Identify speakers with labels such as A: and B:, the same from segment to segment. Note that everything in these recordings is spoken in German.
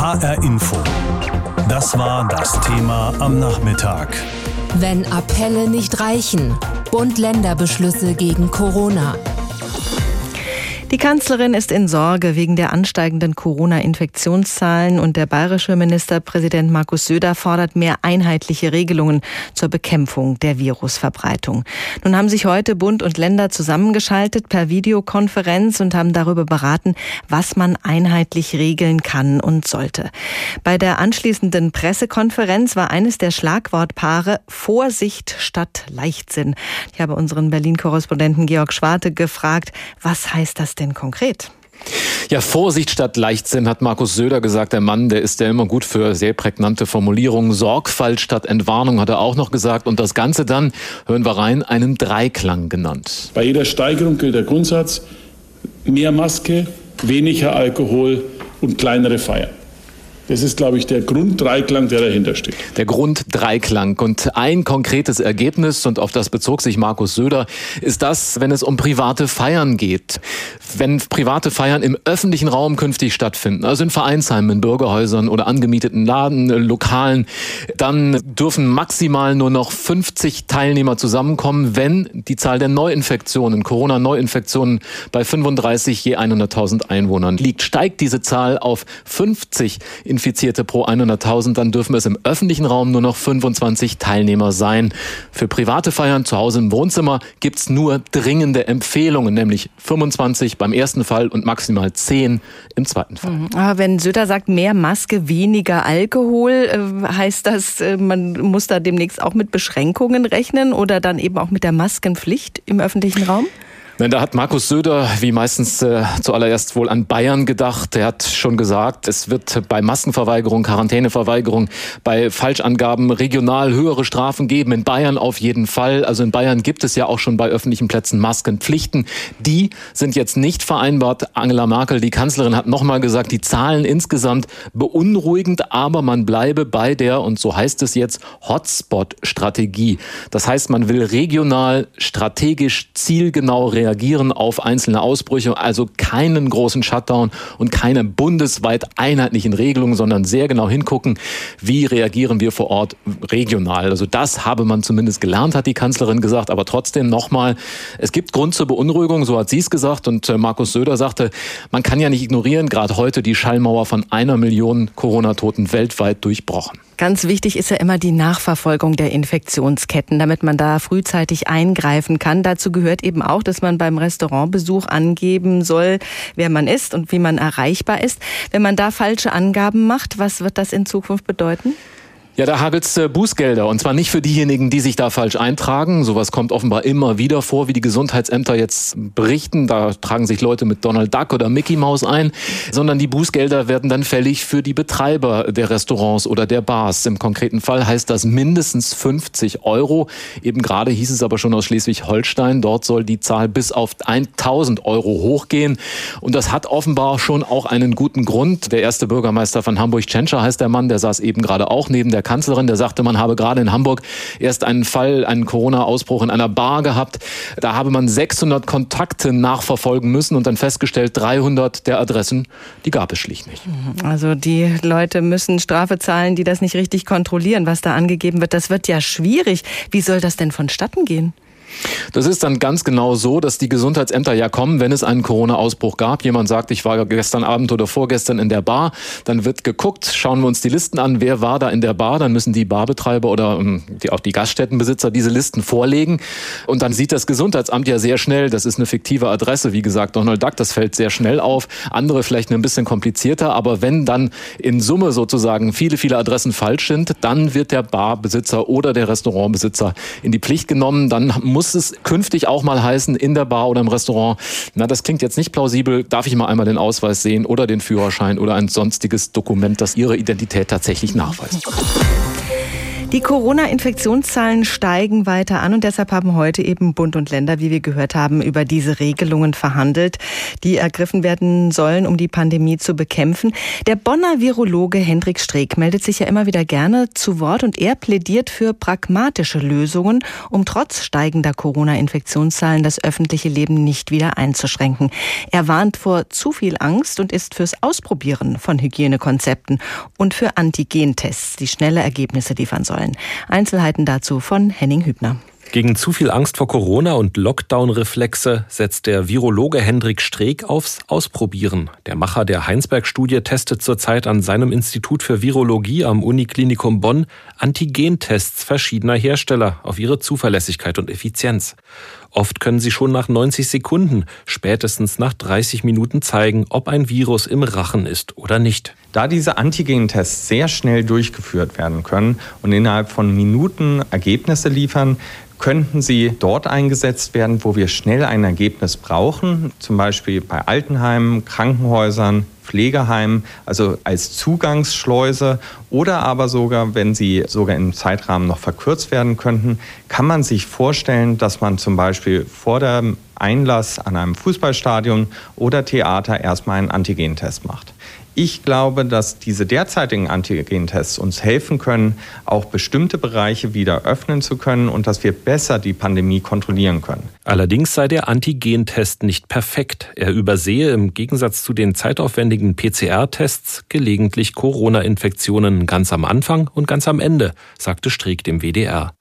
A: HR Info. Das war das Thema am Nachmittag.
B: Wenn Appelle nicht reichen. Bund-Länder-Beschlüsse gegen Corona.
C: Die Kanzlerin ist in Sorge wegen der ansteigenden Corona-Infektionszahlen und der bayerische Ministerpräsident Markus Söder fordert mehr einheitliche Regelungen zur Bekämpfung der Virusverbreitung. Nun haben sich heute Bund und Länder zusammengeschaltet per Videokonferenz und haben darüber beraten, was man einheitlich regeln kann und sollte. Bei der anschließenden Pressekonferenz war eines der Schlagwortpaare Vorsicht statt Leichtsinn. Ich habe unseren Berlin-Korrespondenten Georg Schwarte gefragt, was heißt das denn konkret?
D: Ja, Vorsicht statt Leichtsinn hat Markus Söder gesagt. Der Mann, der ist ja immer gut für sehr prägnante Formulierungen. Sorgfalt statt Entwarnung hat er auch noch gesagt. Und das Ganze dann, hören wir rein, einen Dreiklang genannt.
E: Bei jeder Steigerung gilt der Grundsatz, mehr Maske, weniger Alkohol und kleinere Feiern. Das ist, glaube ich, der Grunddreiklang, der dahinter steht.
D: Der Grunddreiklang. Und ein konkretes Ergebnis, und auf das bezog sich Markus Söder, ist das, wenn es um private Feiern geht. Wenn private Feiern im öffentlichen Raum künftig stattfinden, also in Vereinsheimen, in Bürgerhäusern oder angemieteten Laden, äh, Lokalen, dann dürfen maximal nur noch 50 Teilnehmer zusammenkommen, wenn die Zahl der Neuinfektionen, Corona-Neuinfektionen bei 35 je 100.000 Einwohnern liegt. Steigt diese Zahl auf 50 in Infizierte pro 100.000, dann dürfen es im öffentlichen Raum nur noch 25 Teilnehmer sein. Für private Feiern zu Hause im Wohnzimmer gibt's nur dringende Empfehlungen, nämlich 25 beim ersten Fall und maximal 10 im zweiten Fall. Mhm.
C: Aber wenn Söder sagt, mehr Maske, weniger Alkohol, äh, heißt das, äh, man muss da demnächst auch mit Beschränkungen rechnen oder dann eben auch mit der Maskenpflicht im öffentlichen Raum?
D: Nein, da hat Markus Söder wie meistens äh, zuallererst wohl an Bayern gedacht. Er hat schon gesagt, es wird bei Maskenverweigerung, Quarantäneverweigerung, bei Falschangaben regional höhere Strafen geben. In Bayern auf jeden Fall. Also in Bayern gibt es ja auch schon bei öffentlichen Plätzen Maskenpflichten. Die sind jetzt nicht vereinbart. Angela Merkel, die Kanzlerin, hat nochmal gesagt, die Zahlen insgesamt beunruhigend, aber man bleibe bei der, und so heißt es jetzt, Hotspot-Strategie. Das heißt, man will regional, strategisch, zielgenau reagieren reagieren auf einzelne Ausbrüche, also keinen großen Shutdown und keine bundesweit einheitlichen Regelungen, sondern sehr genau hingucken, wie reagieren wir vor Ort regional. Also das habe man zumindest gelernt, hat die Kanzlerin gesagt, aber trotzdem nochmal, es gibt Grund zur Beunruhigung, so hat sie es gesagt und äh, Markus Söder sagte, man kann ja nicht ignorieren, gerade heute die Schallmauer von einer Million Corona-Toten weltweit durchbrochen.
C: Ganz wichtig ist ja immer die Nachverfolgung der Infektionsketten, damit man da frühzeitig eingreifen kann. Dazu gehört eben auch, dass man beim Restaurantbesuch angeben soll, wer man ist und wie man erreichbar ist. Wenn man da falsche Angaben macht, was wird das in Zukunft bedeuten?
D: Ja, da hagelt's äh, Bußgelder. Und zwar nicht für diejenigen, die sich da falsch eintragen. Sowas kommt offenbar immer wieder vor, wie die Gesundheitsämter jetzt berichten. Da tragen sich Leute mit Donald Duck oder Mickey Mouse ein. Sondern die Bußgelder werden dann fällig für die Betreiber der Restaurants oder der Bars. Im konkreten Fall heißt das mindestens 50 Euro. Eben gerade hieß es aber schon aus Schleswig-Holstein. Dort soll die Zahl bis auf 1000 Euro hochgehen. Und das hat offenbar schon auch einen guten Grund. Der erste Bürgermeister von Hamburg, Tschentscher heißt der Mann, der saß eben gerade auch neben der Kanzlerin, der sagte, man habe gerade in Hamburg erst einen Fall, einen Corona-Ausbruch in einer Bar gehabt. Da habe man 600 Kontakte nachverfolgen müssen und dann festgestellt, 300 der Adressen, die gab es schlicht nicht.
C: Also die Leute müssen Strafe zahlen, die das nicht richtig kontrollieren, was da angegeben wird. Das wird ja schwierig. Wie soll das denn vonstatten gehen?
D: Das ist dann ganz genau so, dass die Gesundheitsämter ja kommen, wenn es einen Corona-Ausbruch gab. Jemand sagt, ich war gestern Abend oder vorgestern in der Bar. Dann wird geguckt, schauen wir uns die Listen an, wer war da in der Bar. Dann müssen die Barbetreiber oder ähm, die, auch die Gaststättenbesitzer diese Listen vorlegen. Und dann sieht das Gesundheitsamt ja sehr schnell, das ist eine fiktive Adresse, wie gesagt, Donald Duck, das fällt sehr schnell auf. Andere vielleicht ein bisschen komplizierter. Aber wenn dann in Summe sozusagen viele, viele Adressen falsch sind, dann wird der Barbesitzer oder der Restaurantbesitzer in die Pflicht genommen. Dann muss muss es künftig auch mal heißen, in der Bar oder im Restaurant, na, das klingt jetzt nicht plausibel, darf ich mal einmal den Ausweis sehen oder den Führerschein oder ein sonstiges Dokument, das Ihre Identität tatsächlich nachweist.
C: Die Corona-Infektionszahlen steigen weiter an und deshalb haben heute eben Bund und Länder, wie wir gehört haben, über diese Regelungen verhandelt, die ergriffen werden sollen, um die Pandemie zu bekämpfen. Der Bonner Virologe Hendrik Streeck meldet sich ja immer wieder gerne zu Wort und er plädiert für pragmatische Lösungen, um trotz steigender Corona-Infektionszahlen das öffentliche Leben nicht wieder einzuschränken. Er warnt vor zu viel Angst und ist fürs Ausprobieren von Hygienekonzepten und für Antigentests, die schnelle Ergebnisse liefern sollen sollen. Einzelheiten dazu von Henning Hübner.
F: Gegen zu viel Angst vor Corona und Lockdown-Reflexe setzt der Virologe Hendrik Streeck aufs Ausprobieren. Der Macher der Heinsberg-Studie testet zurzeit an seinem Institut für Virologie am Uniklinikum Bonn Antigentests verschiedener Hersteller auf ihre Zuverlässigkeit und Effizienz. Oft können sie schon nach 90 Sekunden, spätestens nach 30 Minuten zeigen, ob ein Virus im Rachen ist oder nicht.
G: Da diese Antigentests sehr schnell durchgeführt werden können und innerhalb von Minuten Ergebnisse liefern, könnten sie dort eingesetzt werden, wo wir schnell ein Ergebnis brauchen, zum Beispiel bei Altenheimen, Krankenhäusern, Pflegeheimen, also als Zugangsschleuse oder aber sogar, wenn sie sogar im Zeitrahmen noch verkürzt werden könnten, kann man sich vorstellen, dass man zum Beispiel vor dem Einlass an einem Fußballstadion oder Theater erstmal einen Antigentest macht. Ich glaube, dass diese derzeitigen Antigentests uns helfen können, auch bestimmte Bereiche wieder öffnen zu können und dass wir besser die Pandemie kontrollieren können.
F: Allerdings sei der Antigentest nicht perfekt. Er übersehe im Gegensatz zu den zeitaufwendigen PCR-Tests gelegentlich Corona-Infektionen ganz am Anfang und ganz am Ende, sagte Streeck dem WDR.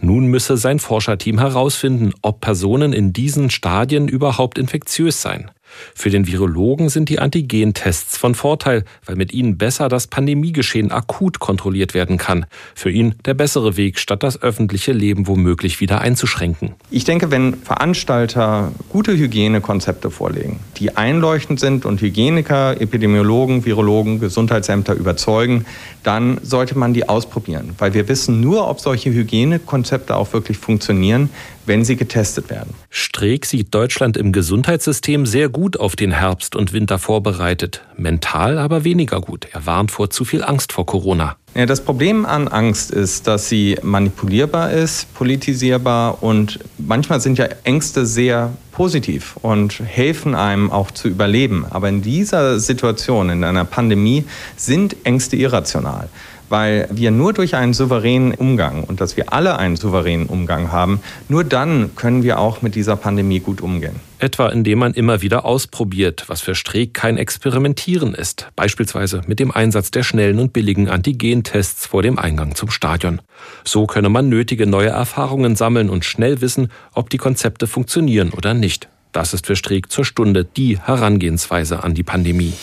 F: Nun müsse sein Forscherteam herausfinden, ob Personen in diesen Stadien überhaupt infektiös seien. Für den Virologen sind die Antigentests von Vorteil, weil mit ihnen besser das Pandemiegeschehen akut kontrolliert werden kann. Für ihn der bessere Weg, statt das öffentliche Leben womöglich wieder einzuschränken.
G: Ich denke, wenn Veranstalter gute Hygienekonzepte vorlegen, die einleuchtend sind und Hygieniker, Epidemiologen, Virologen, Gesundheitsämter überzeugen, dann sollte man die ausprobieren, weil wir wissen nur, ob solche Hygienekonzepte auch wirklich funktionieren, wenn sie getestet werden.
F: Streeck sieht Deutschland im Gesundheitssystem sehr gut auf den Herbst und Winter vorbereitet, mental aber weniger gut. Er warnt vor zu viel Angst vor Corona.
G: Ja, das Problem an Angst ist, dass sie manipulierbar ist, politisierbar und manchmal sind ja Ängste sehr positiv und helfen einem auch zu überleben. Aber in dieser Situation, in einer Pandemie, sind Ängste irrational weil wir nur durch einen souveränen Umgang und dass wir alle einen souveränen Umgang haben, nur dann können wir auch mit dieser Pandemie gut umgehen.
F: Etwa indem man immer wieder ausprobiert, was für Streeck kein Experimentieren ist, beispielsweise mit dem Einsatz der schnellen und billigen Antigentests vor dem Eingang zum Stadion. So könne man nötige neue Erfahrungen sammeln und schnell wissen, ob die Konzepte funktionieren oder nicht. Das ist für Streeck zur Stunde die Herangehensweise an die Pandemie.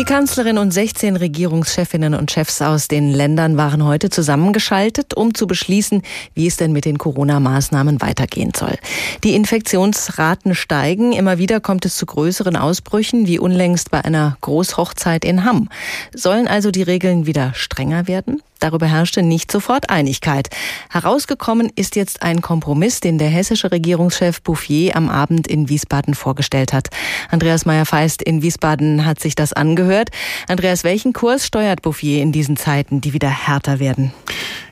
C: Die Kanzlerin und 16 Regierungschefinnen und Chefs aus den Ländern waren heute zusammengeschaltet, um zu beschließen, wie es denn mit den Corona-Maßnahmen weitergehen soll. Die Infektionsraten steigen. Immer wieder kommt es zu größeren Ausbrüchen, wie unlängst bei einer Großhochzeit in Hamm. Sollen also die Regeln wieder strenger werden? Darüber herrschte nicht sofort Einigkeit. Herausgekommen ist jetzt ein Kompromiss, den der hessische Regierungschef Bouffier am Abend in Wiesbaden vorgestellt hat. Andreas Meyer-Feist in Wiesbaden hat sich das angehört. Andreas, welchen Kurs steuert Bouffier in diesen Zeiten, die wieder härter werden?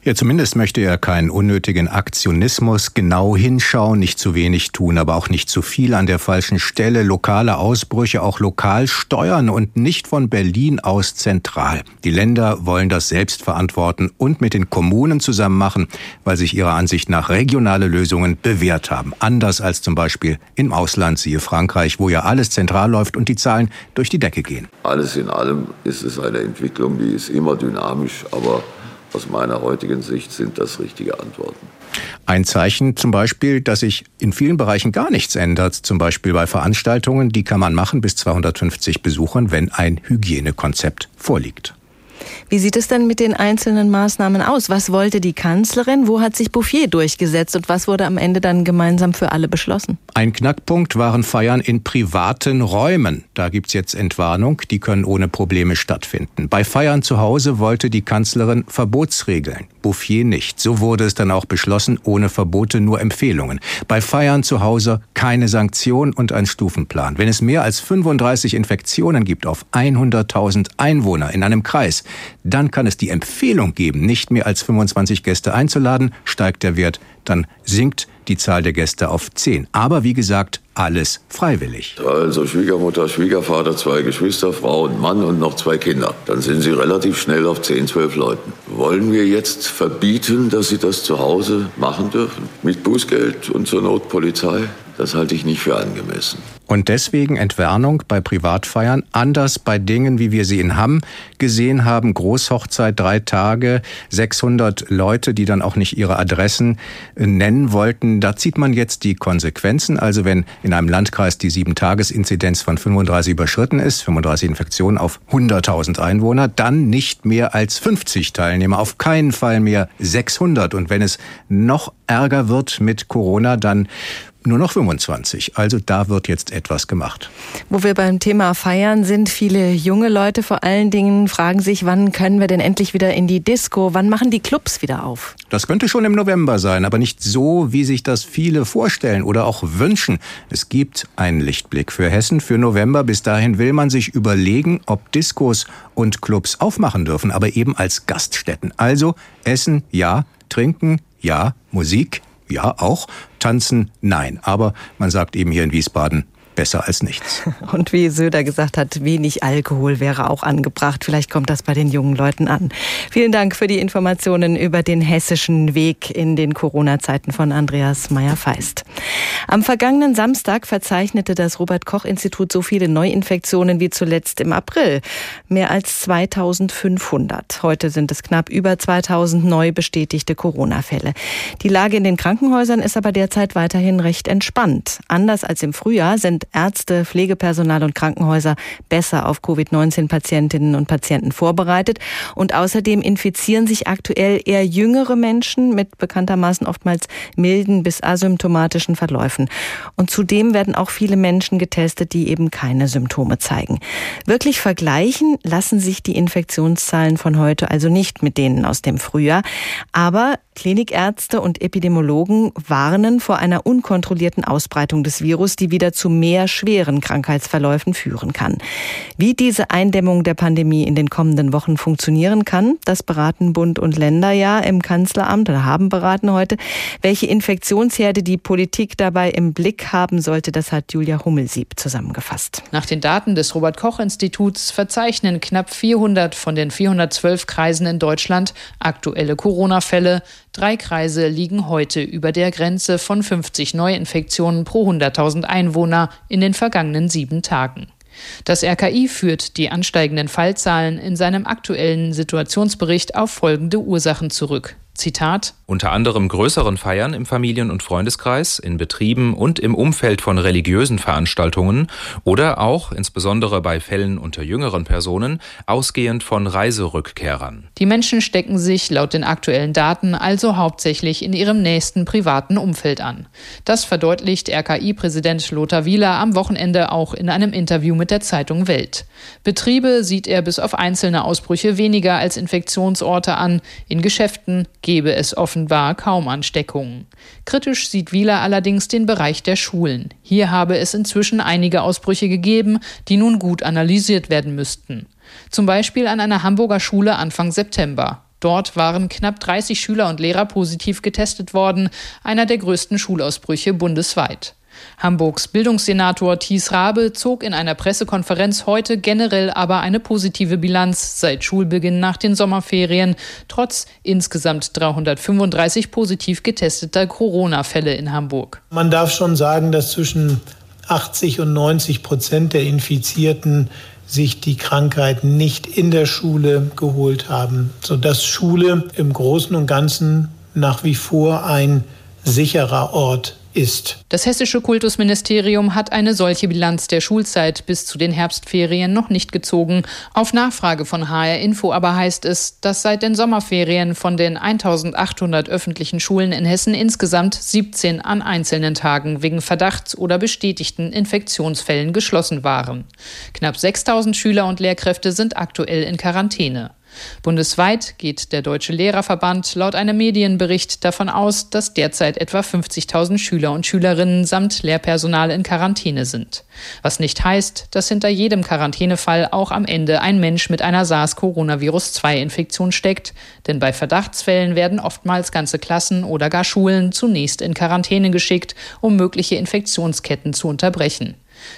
H: Ja, zumindest möchte er keinen unnötigen Aktionismus, genau hinschauen, nicht zu wenig tun, aber auch nicht zu viel an der falschen Stelle, lokale Ausbrüche auch lokal steuern und nicht von Berlin aus zentral. Die Länder wollen das selbst verantworten und mit den Kommunen zusammen machen, weil sich ihrer Ansicht nach regionale Lösungen bewährt haben. Anders als zum Beispiel im Ausland, siehe Frankreich, wo ja alles zentral läuft und die Zahlen durch die Decke gehen.
I: Alles in allem ist es eine Entwicklung, die ist immer dynamisch, aber aus meiner heutigen Sicht sind das richtige Antworten.
H: Ein Zeichen zum Beispiel, dass sich in vielen Bereichen gar nichts ändert, zum Beispiel bei Veranstaltungen, die kann man machen bis 250 Besuchern, wenn ein Hygienekonzept vorliegt.
C: Wie sieht es denn mit den einzelnen Maßnahmen aus? Was wollte die Kanzlerin? Wo hat sich Bouffier durchgesetzt? Und was wurde am Ende dann gemeinsam für alle beschlossen?
H: Ein Knackpunkt waren Feiern in privaten Räumen. Da gibt's jetzt Entwarnung. Die können ohne Probleme stattfinden. Bei Feiern zu Hause wollte die Kanzlerin Verbotsregeln. Bouffier nicht. So wurde es dann auch beschlossen, ohne Verbote, nur Empfehlungen. Bei Feiern zu Hause keine Sanktion und ein Stufenplan. Wenn es mehr als 35 Infektionen gibt auf 100.000 Einwohner in einem Kreis, dann kann es die Empfehlung geben, nicht mehr als 25 Gäste einzuladen, steigt der Wert, dann sinkt die Zahl der Gäste auf 10. Aber wie gesagt, alles freiwillig.
I: Also Schwiegermutter, Schwiegervater, zwei Geschwister, Frau und Mann und noch zwei Kinder. Dann sind Sie relativ schnell auf 10, 12 Leuten. Wollen wir jetzt verbieten, dass Sie das zu Hause machen dürfen? Mit Bußgeld und zur Notpolizei? Das halte ich nicht für angemessen.
H: Und deswegen Entwarnung bei Privatfeiern, anders bei Dingen, wie wir sie in Hamm gesehen haben, Großhochzeit, drei Tage, 600 Leute, die dann auch nicht ihre Adressen äh, nennen wollten. Da zieht man jetzt die Konsequenzen. Also wenn in einem Landkreis die Sieben-Tages-Inzidenz von 35 überschritten ist, 35 Infektionen auf 100.000 Einwohner, dann nicht mehr als 50 Teilnehmer, auf keinen Fall mehr 600. Und wenn es noch ärger wird mit Corona, dann nur noch 25. Also da wird jetzt etwas gemacht.
C: Wo wir beim Thema Feiern sind, viele junge Leute vor allen Dingen fragen sich, wann können wir denn endlich wieder in die Disco? Wann machen die Clubs wieder auf?
H: Das könnte schon im November sein, aber nicht so, wie sich das viele vorstellen oder auch wünschen. Es gibt einen Lichtblick für Hessen für November. Bis dahin will man sich überlegen, ob Diskos und Clubs aufmachen dürfen, aber eben als Gaststätten. Also Essen ja, Trinken ja, Musik ja auch, tanzen nein. Aber man sagt eben hier in Wiesbaden, besser als nichts.
C: Und wie Söder gesagt hat, wenig Alkohol wäre auch angebracht. Vielleicht kommt das bei den jungen Leuten an. Vielen Dank für die Informationen über den hessischen Weg in den Corona-Zeiten von Andreas Meyer-Feist. Am vergangenen Samstag verzeichnete das Robert-Koch-Institut so viele Neuinfektionen wie zuletzt im April. Mehr als 2500. Heute sind es knapp über 2000 neu bestätigte Corona-Fälle. Die Lage in den Krankenhäusern ist aber derzeit weiterhin recht entspannt. Anders als im Frühjahr sind Ärzte, Pflegepersonal und Krankenhäuser besser auf Covid-19-Patientinnen und Patienten vorbereitet. Und außerdem infizieren sich aktuell eher jüngere Menschen mit bekanntermaßen oftmals milden bis asymptomatischen Verläufen. Und zudem werden auch viele Menschen getestet, die eben keine Symptome zeigen. Wirklich vergleichen lassen sich die Infektionszahlen von heute also nicht mit denen aus dem Frühjahr. Aber Klinikärzte und Epidemiologen warnen vor einer unkontrollierten Ausbreitung des Virus, die wieder zu mehr schweren Krankheitsverläufen führen kann. Wie diese Eindämmung der Pandemie in den kommenden Wochen funktionieren kann, das beraten Bund und Länder ja im Kanzleramt oder haben beraten heute. Welche Infektionsherde die Politik dabei im Blick haben sollte, das hat Julia Hummelsieb zusammengefasst.
J: Nach den Daten des Robert Koch Instituts verzeichnen knapp 400 von den 412 Kreisen in Deutschland aktuelle Corona-Fälle. Drei Kreise liegen heute über der Grenze von 50 Neuinfektionen pro 100.000 Einwohner in den vergangenen sieben Tagen. Das RKI führt die ansteigenden Fallzahlen in seinem aktuellen Situationsbericht auf folgende Ursachen zurück. Zitat
K: Unter anderem größeren Feiern im Familien- und Freundeskreis, in Betrieben und im Umfeld von religiösen Veranstaltungen oder auch, insbesondere bei Fällen unter jüngeren Personen, ausgehend von Reiserückkehrern.
J: Die Menschen stecken sich laut den aktuellen Daten also hauptsächlich in ihrem nächsten privaten Umfeld an. Das verdeutlicht RKI-Präsident Lothar Wieler am Wochenende auch in einem Interview mit der Zeitung Welt. Betriebe sieht er bis auf einzelne Ausbrüche weniger als Infektionsorte an, in Geschäften gebe es offenbar kaum Ansteckungen. Kritisch sieht Wieler allerdings den Bereich der Schulen. Hier habe es inzwischen einige Ausbrüche gegeben, die nun gut analysiert werden müssten. Zum Beispiel an einer Hamburger Schule Anfang September. Dort waren knapp 30 Schüler und Lehrer positiv getestet worden, einer der größten Schulausbrüche bundesweit. Hamburgs Bildungssenator Thies Rabe zog in einer Pressekonferenz heute generell aber eine positive Bilanz seit Schulbeginn nach den Sommerferien, trotz insgesamt 335 positiv getesteter Corona-Fälle in Hamburg.
L: Man darf schon sagen, dass zwischen 80 und 90 Prozent der Infizierten sich die Krankheit nicht in der Schule geholt haben, sodass Schule im Großen und Ganzen nach wie vor ein sicherer Ort ist.
J: Das hessische Kultusministerium hat eine solche Bilanz der Schulzeit bis zu den Herbstferien noch nicht gezogen. Auf Nachfrage von HR Info aber heißt es, dass seit den Sommerferien von den 1800 öffentlichen Schulen in Hessen insgesamt 17 an einzelnen Tagen wegen Verdachts- oder bestätigten Infektionsfällen geschlossen waren. Knapp 6000 Schüler und Lehrkräfte sind aktuell in Quarantäne. Bundesweit geht der Deutsche Lehrerverband laut einem Medienbericht davon aus, dass derzeit etwa 50.000 Schüler und Schülerinnen samt Lehrpersonal in Quarantäne sind. Was nicht heißt, dass hinter jedem Quarantänefall auch am Ende ein Mensch mit einer SARS-Coronavirus-2-Infektion steckt, denn bei Verdachtsfällen werden oftmals ganze Klassen oder gar Schulen zunächst in Quarantäne geschickt, um mögliche Infektionsketten zu unterbrechen.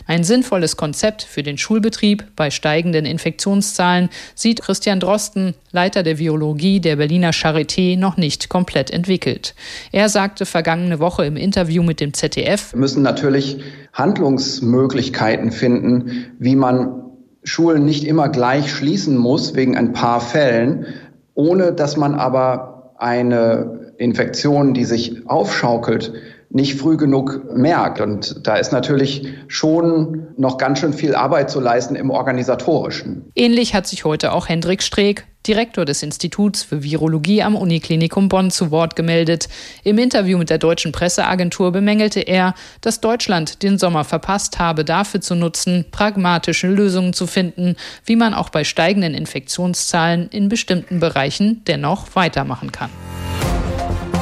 J: Ein sinnvolles Konzept für den Schulbetrieb bei steigenden Infektionszahlen sieht Christian Drosten, Leiter der Virologie der Berliner Charité, noch nicht komplett entwickelt. Er sagte vergangene Woche im Interview mit dem ZDF,
M: Wir müssen natürlich Handlungsmöglichkeiten finden, wie man Schulen nicht immer gleich schließen muss wegen ein paar Fällen, ohne dass man aber eine Infektion, die sich aufschaukelt, nicht früh genug merkt. Und da ist natürlich schon noch ganz schön viel Arbeit zu leisten im Organisatorischen.
J: Ähnlich hat sich heute auch Hendrik Streeck, Direktor des Instituts für Virologie am Uniklinikum Bonn, zu Wort gemeldet. Im Interview mit der deutschen Presseagentur bemängelte er, dass Deutschland den Sommer verpasst habe, dafür zu nutzen, pragmatische Lösungen zu finden, wie man auch bei steigenden Infektionszahlen in bestimmten Bereichen dennoch weitermachen kann.